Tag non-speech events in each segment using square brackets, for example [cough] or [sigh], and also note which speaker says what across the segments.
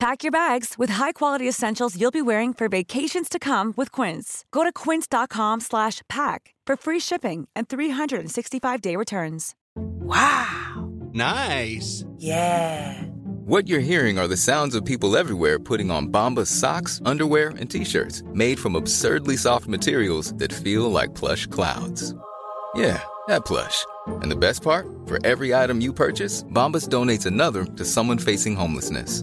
Speaker 1: Pack your bags with high-quality essentials you'll be wearing for vacations to come with Quince. Go to quince.com slash pack for free shipping and 365-day returns.
Speaker 2: Wow.
Speaker 3: Nice.
Speaker 2: Yeah.
Speaker 4: What you're hearing are the sounds of people everywhere putting on Bombas socks, underwear, and t-shirts made from absurdly soft materials that feel like plush clouds. Yeah, that plush. And the best part? For every item you purchase, Bombas donates another to someone facing homelessness.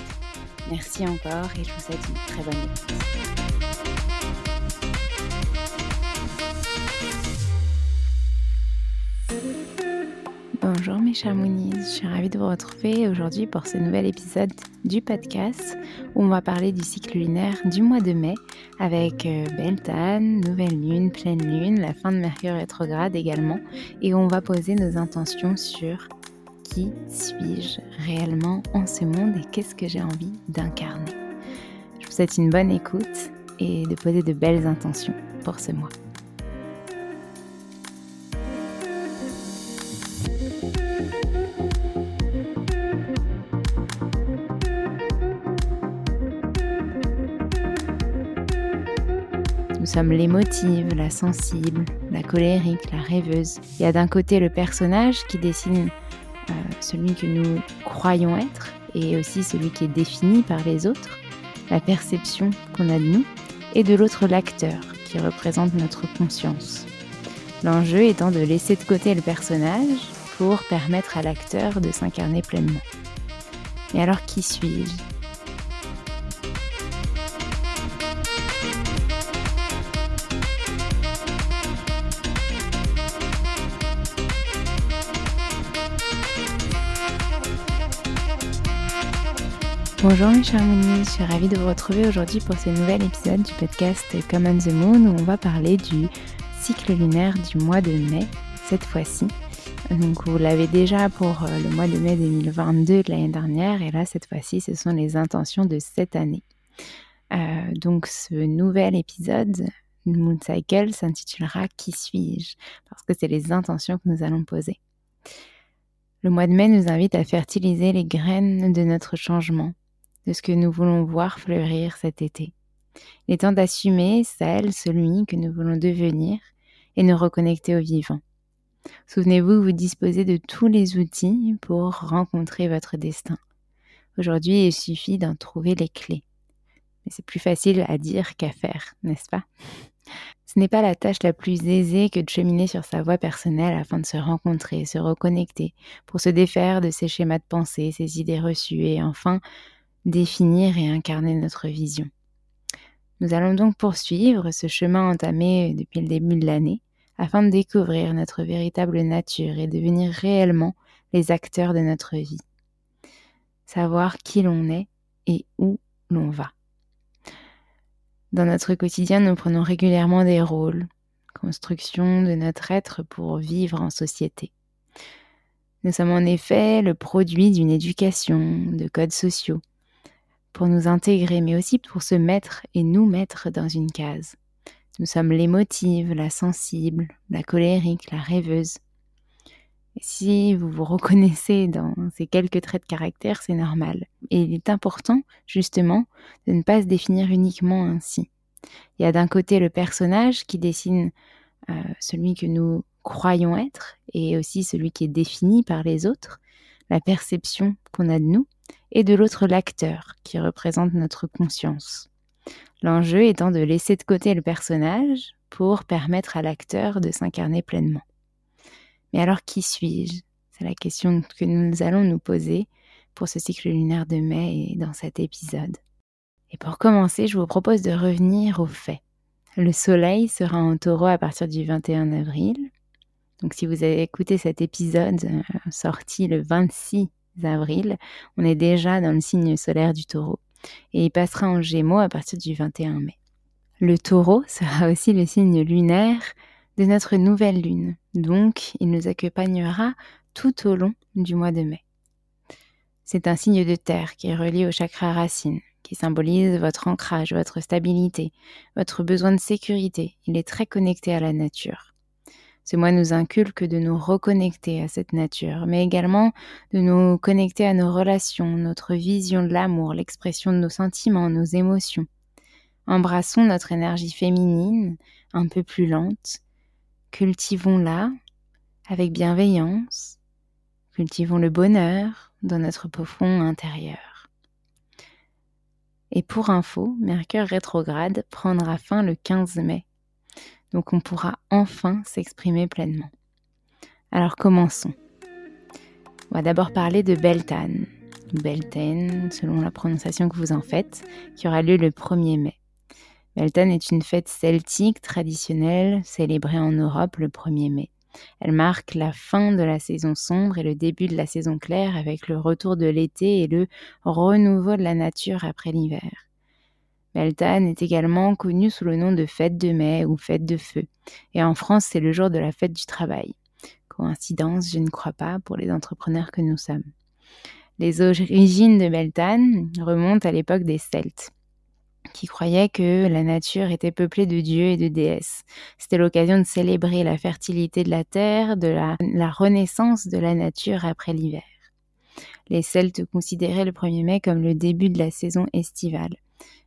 Speaker 5: Merci encore et je vous souhaite une très bonne écoute. Bonjour mes chers Moonies, je suis ravie de vous retrouver aujourd'hui pour ce nouvel épisode du podcast où on va parler du cycle lunaire du mois de mai avec euh, Beltane, nouvelle lune, pleine lune, la fin de Mercure rétrograde également et on va poser nos intentions sur qui suis-je réellement en ce monde et qu'est-ce que j'ai envie d'incarner. Je vous souhaite une bonne écoute et de poser de belles intentions pour ce mois. Nous sommes l'émotive, la sensible, la colérique, la rêveuse. Il y a d'un côté le personnage qui dessine euh, celui que nous croyons être et aussi celui qui est défini par les autres, la perception qu'on a de nous, et de l'autre l'acteur qui représente notre conscience. L'enjeu étant de laisser de côté le personnage pour permettre à l'acteur de s'incarner pleinement. Mais alors qui suis-je? Bonjour mes chers Moonies, je suis ravie de vous retrouver aujourd'hui pour ce nouvel épisode du podcast Common the Moon où on va parler du cycle lunaire du mois de mai cette fois-ci. Donc vous l'avez déjà pour euh, le mois de mai 2022 de l'année dernière et là cette fois-ci ce sont les intentions de cette année. Euh, donc ce nouvel épisode Moon Cycle s'intitulera Qui suis-je? parce que c'est les intentions que nous allons poser. Le mois de mai nous invite à fertiliser les graines de notre changement, de ce que nous voulons voir fleurir cet été. Il est temps d'assumer celle, celui que nous voulons devenir et nous reconnecter au vivant. Souvenez-vous, vous disposez de tous les outils pour rencontrer votre destin. Aujourd'hui, il suffit d'en trouver les clés. Mais c'est plus facile à dire qu'à faire, n'est-ce pas? Ce n'est pas la tâche la plus aisée que de cheminer sur sa voie personnelle afin de se rencontrer, se reconnecter, pour se défaire de ses schémas de pensée, ses idées reçues et enfin définir et incarner notre vision. Nous allons donc poursuivre ce chemin entamé depuis le début de l'année afin de découvrir notre véritable nature et devenir réellement les acteurs de notre vie. Savoir qui l'on est et où l'on va. Dans notre quotidien, nous prenons régulièrement des rôles, construction de notre être pour vivre en société. Nous sommes en effet le produit d'une éducation, de codes sociaux, pour nous intégrer, mais aussi pour se mettre et nous mettre dans une case. Nous sommes l'émotive, la sensible, la colérique, la rêveuse. Si vous vous reconnaissez dans ces quelques traits de caractère, c'est normal. Et il est important, justement, de ne pas se définir uniquement ainsi. Il y a d'un côté le personnage qui dessine euh, celui que nous croyons être et aussi celui qui est défini par les autres, la perception qu'on a de nous, et de l'autre l'acteur qui représente notre conscience. L'enjeu étant de laisser de côté le personnage pour permettre à l'acteur de s'incarner pleinement. Mais alors qui suis-je? C'est la question que nous allons nous poser pour ce cycle lunaire de mai et dans cet épisode. Et pour commencer, je vous propose de revenir aux faits. Le soleil sera en taureau à partir du 21 avril. Donc si vous avez écouté cet épisode euh, sorti le 26 avril, on est déjà dans le signe solaire du taureau. Et il passera en gémeaux à partir du 21 mai. Le taureau sera aussi le signe lunaire de notre nouvelle lune. Donc, il nous accompagnera tout au long du mois de mai. C'est un signe de terre qui est relié au chakra racine, qui symbolise votre ancrage, votre stabilité, votre besoin de sécurité. Il est très connecté à la nature. Ce mois nous inculque de nous reconnecter à cette nature, mais également de nous connecter à nos relations, notre vision de l'amour, l'expression de nos sentiments, nos émotions. Embrassons notre énergie féminine, un peu plus lente, cultivons-la avec bienveillance, cultivons le bonheur dans notre profond intérieur. Et pour info, Mercure rétrograde prendra fin le 15 mai, donc on pourra enfin s'exprimer pleinement. Alors commençons. On va d'abord parler de Beltane, Beltane selon la prononciation que vous en faites, qui aura lieu le 1er mai. Beltane est une fête celtique traditionnelle célébrée en Europe le 1er mai. Elle marque la fin de la saison sombre et le début de la saison claire avec le retour de l'été et le renouveau de la nature après l'hiver. Beltane est également connue sous le nom de fête de mai ou fête de feu. Et en France, c'est le jour de la fête du travail. Coïncidence, je ne crois pas, pour les entrepreneurs que nous sommes. Les origines de Beltane remontent à l'époque des Celtes qui croyaient que la nature était peuplée de dieux et de déesses. C'était l'occasion de célébrer la fertilité de la terre, de la, la renaissance de la nature après l'hiver. Les Celtes considéraient le 1er mai comme le début de la saison estivale.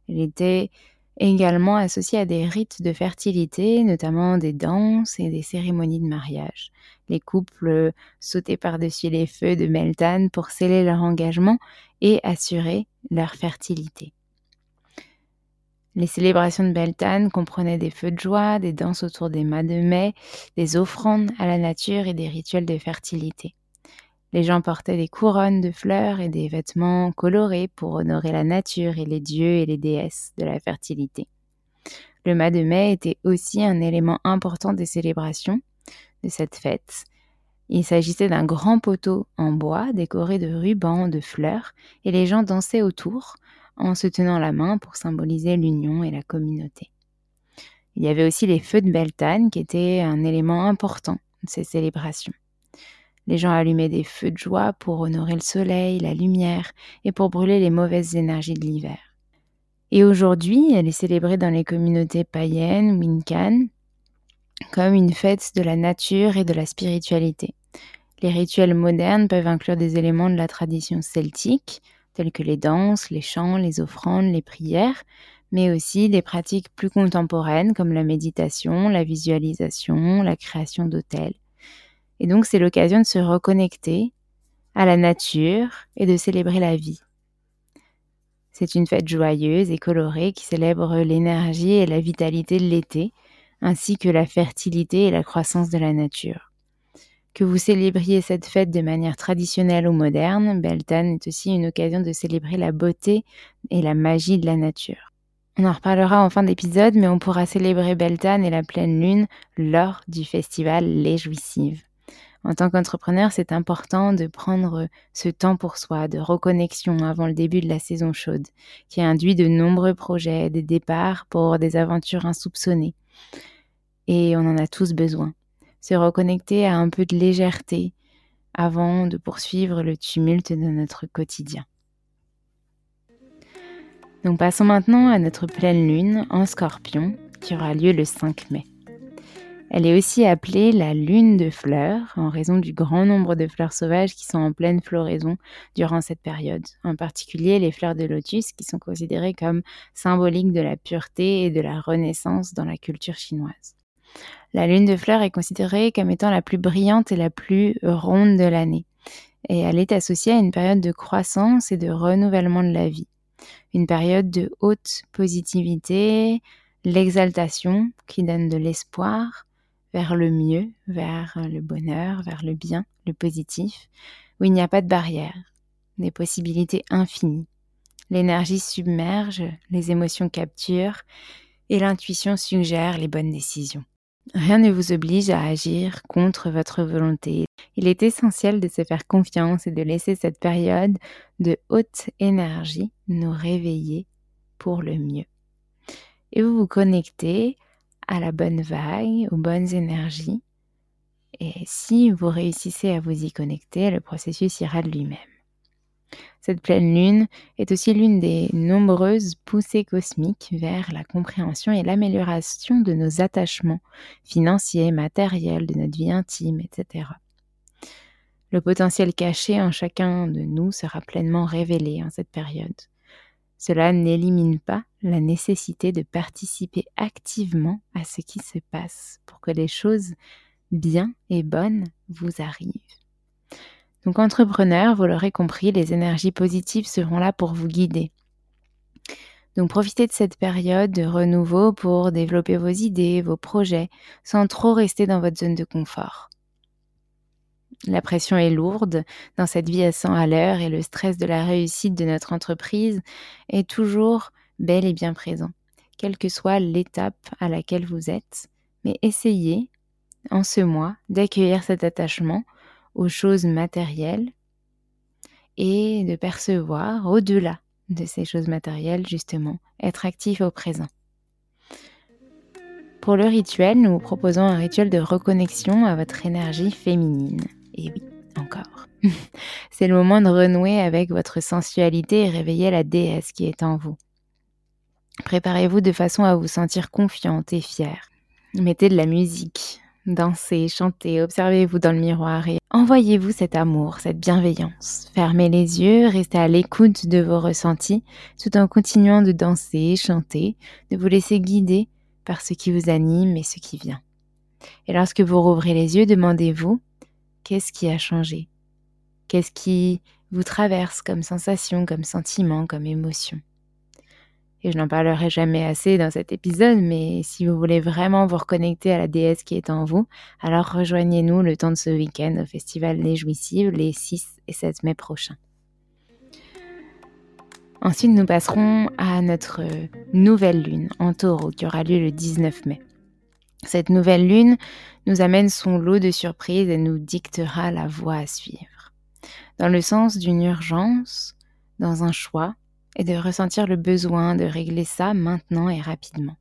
Speaker 5: Elle était également associée à des rites de fertilité, notamment des danses et des cérémonies de mariage. Les couples sautaient par-dessus les feux de Meltane pour sceller leur engagement et assurer leur fertilité. Les célébrations de Beltane comprenaient des feux de joie, des danses autour des mâts de mai, des offrandes à la nature et des rituels de fertilité. Les gens portaient des couronnes de fleurs et des vêtements colorés pour honorer la nature et les dieux et les déesses de la fertilité. Le mât de mai était aussi un élément important des célébrations de cette fête. Il s'agissait d'un grand poteau en bois décoré de rubans, de fleurs, et les gens dansaient autour en se tenant la main pour symboliser l'union et la communauté. Il y avait aussi les feux de Beltane qui étaient un élément important de ces célébrations. Les gens allumaient des feux de joie pour honorer le soleil, la lumière et pour brûler les mauvaises énergies de l'hiver. Et aujourd'hui, elle est célébrée dans les communautés païennes, Wincan, comme une fête de la nature et de la spiritualité. Les rituels modernes peuvent inclure des éléments de la tradition celtique, telles que les danses, les chants, les offrandes, les prières, mais aussi des pratiques plus contemporaines comme la méditation, la visualisation, la création d'hôtels. Et donc c'est l'occasion de se reconnecter à la nature et de célébrer la vie, C'est une fête joyeuse et colorée qui célèbre l'énergie et la vitalité de l'été, ainsi que la fertilité et la croissance de la nature. Que vous célébriez cette fête de manière traditionnelle ou moderne, Beltane est aussi une occasion de célébrer la beauté et la magie de la nature. On en reparlera en fin d'épisode, mais on pourra célébrer Beltane et la pleine lune lors du festival Les Jouissives. En tant qu'entrepreneur, c'est important de prendre ce temps pour soi, de reconnexion avant le début de la saison chaude, qui induit de nombreux projets, des départs pour des aventures insoupçonnées. Et on en a tous besoin. Se reconnecter à un peu de légèreté avant de poursuivre le tumulte de notre quotidien. Donc passons maintenant à notre pleine lune en scorpion qui aura lieu le 5 mai. Elle est aussi appelée la lune de fleurs en raison du grand nombre de fleurs sauvages qui sont en pleine floraison durant cette période, en particulier les fleurs de lotus qui sont considérées comme symboliques de la pureté et de la renaissance dans la culture chinoise. La lune de fleurs est considérée comme étant la plus brillante et la plus ronde de l'année, et elle est associée à une période de croissance et de renouvellement de la vie, une période de haute positivité, l'exaltation qui donne de l'espoir, vers le mieux, vers le bonheur, vers le bien, le positif, où il n'y a pas de barrière, des possibilités infinies. L'énergie submerge, les émotions capturent et l'intuition suggère les bonnes décisions. Rien ne vous oblige à agir contre votre volonté. Il est essentiel de se faire confiance et de laisser cette période de haute énergie nous réveiller pour le mieux. Et vous vous connectez à la bonne vague, aux bonnes énergies. Et si vous réussissez à vous y connecter, le processus ira de lui-même. Cette pleine lune est aussi l'une des nombreuses poussées cosmiques vers la compréhension et l'amélioration de nos attachements financiers, matériels, de notre vie intime, etc. Le potentiel caché en chacun de nous sera pleinement révélé en cette période. Cela n'élimine pas la nécessité de participer activement à ce qui se passe pour que les choses bien et bonnes vous arrivent. Donc entrepreneur, vous l'aurez compris, les énergies positives seront là pour vous guider. Donc profitez de cette période de renouveau pour développer vos idées, vos projets, sans trop rester dans votre zone de confort. La pression est lourde dans cette vie à 100 à l'heure et le stress de la réussite de notre entreprise est toujours bel et bien présent, quelle que soit l'étape à laquelle vous êtes. Mais essayez, en ce mois, d'accueillir cet attachement aux choses matérielles et de percevoir au-delà de ces choses matérielles, justement, être actif au présent. Pour le rituel, nous vous proposons un rituel de reconnexion à votre énergie féminine. Et oui, encore. [laughs] C'est le moment de renouer avec votre sensualité et réveiller la déesse qui est en vous. Préparez-vous de façon à vous sentir confiante et fière. Mettez de la musique, dansez, chantez, observez-vous dans le miroir et envoyez-vous cet amour, cette bienveillance. Fermez les yeux, restez à l'écoute de vos ressentis tout en continuant de danser, chanter, de vous laisser guider par ce qui vous anime et ce qui vient. Et lorsque vous rouvrez les yeux, demandez-vous Qu'est-ce qui a changé? Qu'est-ce qui vous traverse comme sensation, comme sentiment, comme émotion? Et je n'en parlerai jamais assez dans cet épisode, mais si vous voulez vraiment vous reconnecter à la déesse qui est en vous, alors rejoignez-nous le temps de ce week-end au Festival Les Jouissives les 6 et 7 mai prochains. Ensuite, nous passerons à notre nouvelle lune en taureau qui aura lieu le 19 mai. Cette nouvelle lune nous amène son lot de surprises et nous dictera la voie à suivre. Dans le sens d'une urgence, dans un choix, et de ressentir le besoin de régler ça maintenant et rapidement.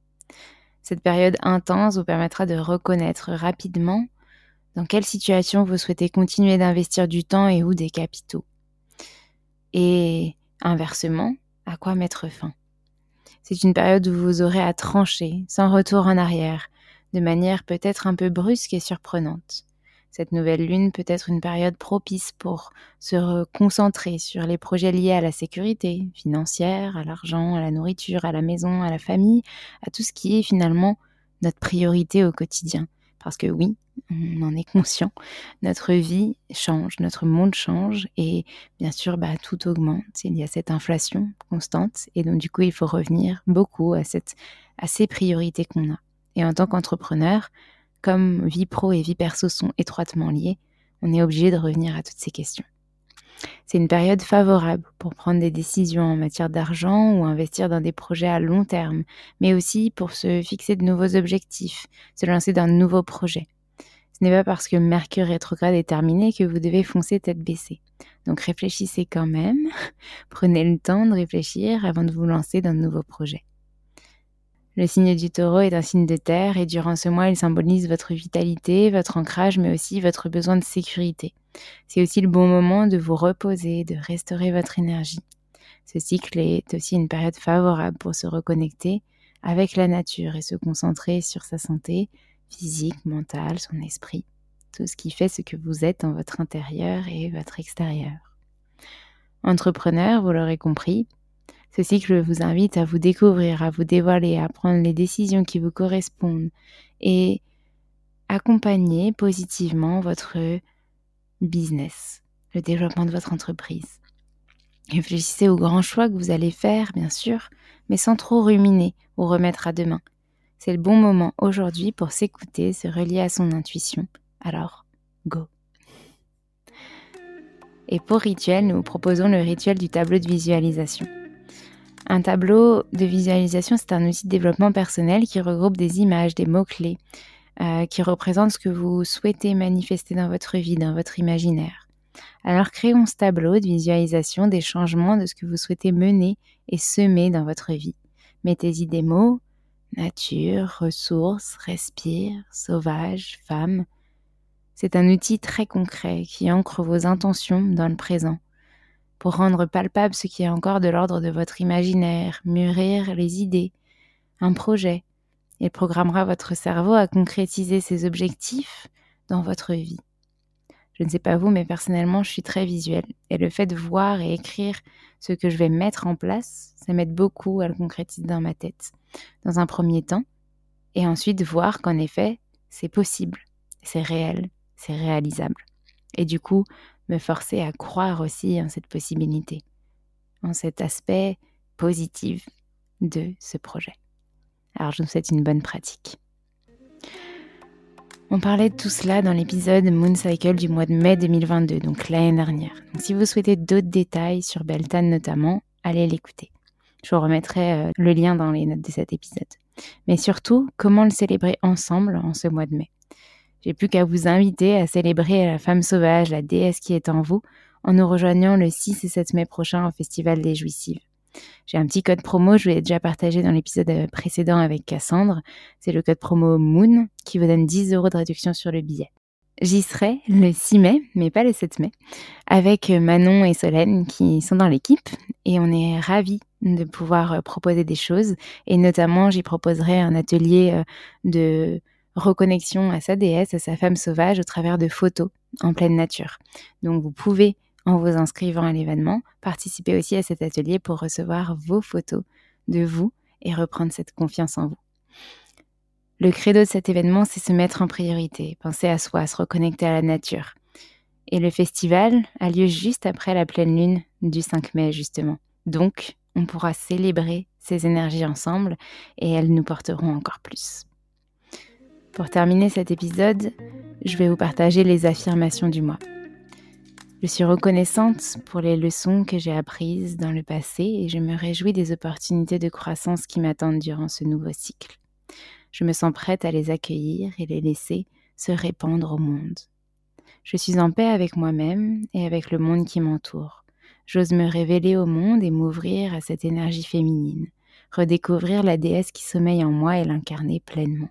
Speaker 5: Cette période intense vous permettra de reconnaître rapidement dans quelle situation vous souhaitez continuer d'investir du temps et ou des capitaux. Et inversement, à quoi mettre fin? C'est une période où vous aurez à trancher, sans retour en arrière, de manière peut-être un peu brusque et surprenante. Cette nouvelle lune peut être une période propice pour se concentrer sur les projets liés à la sécurité financière, à l'argent, à la nourriture, à la maison, à la famille, à tout ce qui est finalement notre priorité au quotidien. Parce que oui, on en est conscient, notre vie change, notre monde change et bien sûr, bah, tout augmente. Il y a cette inflation constante et donc du coup, il faut revenir beaucoup à, ces priorités qu'on a. Et en tant qu'entrepreneur, comme vie pro et vie perso sont étroitement liées, on est obligé de revenir à toutes ces questions. C'est une période favorable pour prendre des décisions en matière d'argent ou investir dans des projets à long terme, mais aussi pour se fixer de nouveaux objectifs, se lancer dans de nouveaux projets. Ce n'est pas parce que Mercure rétrograde est terminé que vous devez foncer tête baissée. Donc réfléchissez quand même, [laughs] prenez le temps de réfléchir avant de vous lancer dans de nouveaux projets. Le signe du taureau est un signe de terre et durant ce mois, il symbolise votre vitalité, votre ancrage, mais aussi votre besoin de sécurité. C'est aussi le bon moment de vous reposer, de restaurer votre énergie. Ce cycle est aussi une période favorable pour se reconnecter avec la nature et se concentrer sur sa santé physique, mentale, son esprit, tout ce qui fait ce que vous êtes dans votre intérieur et votre extérieur. Entrepreneur, vous l'aurez compris, ce cycle vous invite à vous découvrir, à vous dévoiler, à prendre les décisions qui vous correspondent et accompagner positivement votre business, le développement de votre entreprise. Réfléchissez aux grands choix que vous allez faire, bien sûr, mais sans trop ruminer ou remettre à demain. C'est le bon moment aujourd'hui pour s'écouter, se relier à son intuition. Alors, go. Et pour rituel, nous vous proposons le rituel du tableau de visualisation. Un tableau de visualisation, c'est un outil de développement personnel qui regroupe des images, des mots-clés, euh, qui représentent ce que vous souhaitez manifester dans votre vie, dans votre imaginaire. Alors créons ce tableau de visualisation des changements de ce que vous souhaitez mener et semer dans votre vie. Mettez-y des mots, nature, ressources, respire, sauvage, femme. C'est un outil très concret qui ancre vos intentions dans le présent pour rendre palpable ce qui est encore de l'ordre de votre imaginaire, mûrir les idées, un projet. Il programmera votre cerveau à concrétiser ses objectifs dans votre vie. Je ne sais pas vous, mais personnellement, je suis très visuelle. Et le fait de voir et écrire ce que je vais mettre en place, ça m'aide beaucoup à le concrétiser dans ma tête. Dans un premier temps. Et ensuite voir qu'en effet, c'est possible, c'est réel, c'est réalisable. Et du coup, me forcer à croire aussi en cette possibilité, en cet aspect positif de ce projet. Alors je vous souhaite une bonne pratique. On parlait de tout cela dans l'épisode Moon Cycle du mois de mai 2022, donc l'année dernière. Donc, si vous souhaitez d'autres détails sur Beltane notamment, allez l'écouter. Je vous remettrai euh, le lien dans les notes de cet épisode. Mais surtout, comment le célébrer ensemble en ce mois de mai? J'ai plus qu'à vous inviter à célébrer la femme sauvage, la déesse qui est en vous, en nous rejoignant le 6 et 7 mai prochain au Festival des Jouissives. J'ai un petit code promo, je vous l'ai déjà partagé dans l'épisode euh, précédent avec Cassandre. C'est le code promo MOON qui vous donne 10 euros de réduction sur le billet. J'y serai le 6 mai, mais pas le 7 mai, avec Manon et Solène qui sont dans l'équipe et on est ravis de pouvoir euh, proposer des choses et notamment j'y proposerai un atelier euh, de reconnexion à sa déesse, à sa femme sauvage au travers de photos en pleine nature. Donc vous pouvez, en vous inscrivant à l'événement, participer aussi à cet atelier pour recevoir vos photos de vous et reprendre cette confiance en vous. Le credo de cet événement, c'est se mettre en priorité, penser à soi, se reconnecter à la nature. Et le festival a lieu juste après la pleine lune du 5 mai, justement. Donc, on pourra célébrer ces énergies ensemble et elles nous porteront encore plus. Pour terminer cet épisode, je vais vous partager les affirmations du mois. Je suis reconnaissante pour les leçons que j'ai apprises dans le passé et je me réjouis des opportunités de croissance qui m'attendent durant ce nouveau cycle. Je me sens prête à les accueillir et les laisser se répandre au monde. Je suis en paix avec moi-même et avec le monde qui m'entoure. J'ose me révéler au monde et m'ouvrir à cette énergie féminine, redécouvrir la déesse qui sommeille en moi et l'incarner pleinement.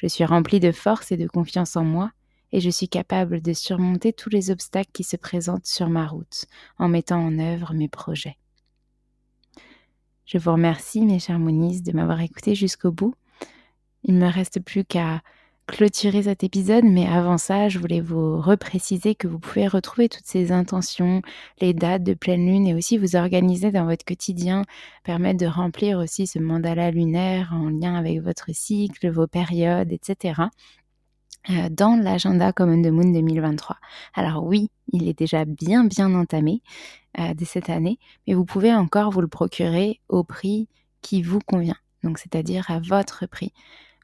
Speaker 5: Je suis remplie de force et de confiance en moi, et je suis capable de surmonter tous les obstacles qui se présentent sur ma route en mettant en œuvre mes projets. Je vous remercie, mes chers Moniz, de m'avoir écouté jusqu'au bout. Il ne me reste plus qu'à clôturer cet épisode, mais avant ça, je voulais vous repréciser que vous pouvez retrouver toutes ces intentions, les dates de pleine lune et aussi vous organiser dans votre quotidien, permettre de remplir aussi ce mandala lunaire en lien avec votre cycle, vos périodes, etc. euh, dans l'agenda Common the Moon 2023. Alors oui, il est déjà bien bien entamé euh, de cette année, mais vous pouvez encore vous le procurer au prix qui vous convient, donc c'est-à-dire à votre prix.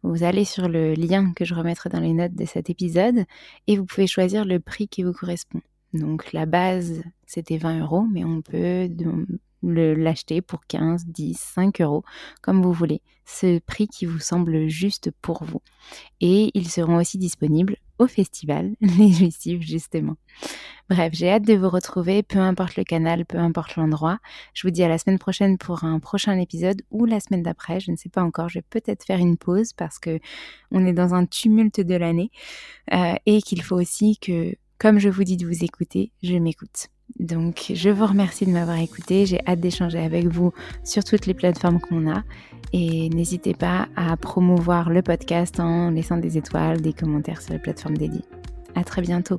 Speaker 5: Vous allez sur le lien que je remettrai dans les notes de cet épisode et vous pouvez choisir le prix qui vous correspond. Donc la base, c'était 20 euros, mais on peut l'acheter pour 15, 10, 5 euros, comme vous voulez. Ce prix qui vous semble juste pour vous. Et ils seront aussi disponibles au festival, [laughs] les justement. Bref, j'ai hâte de vous retrouver, peu importe le canal, peu importe l'endroit. Je vous dis à la semaine prochaine pour un prochain épisode ou la semaine d'après, je ne sais pas encore. Je vais peut-être faire une pause parce que on est dans un tumulte de l'année euh, et qu'il faut aussi que, comme je vous dis de vous écouter, je m'écoute. Donc, je vous remercie de m'avoir écouté. J'ai hâte d'échanger avec vous sur toutes les plateformes qu'on a. Et n'hésitez pas à promouvoir le podcast en laissant des étoiles, des commentaires sur les plateformes dédiées. À très bientôt.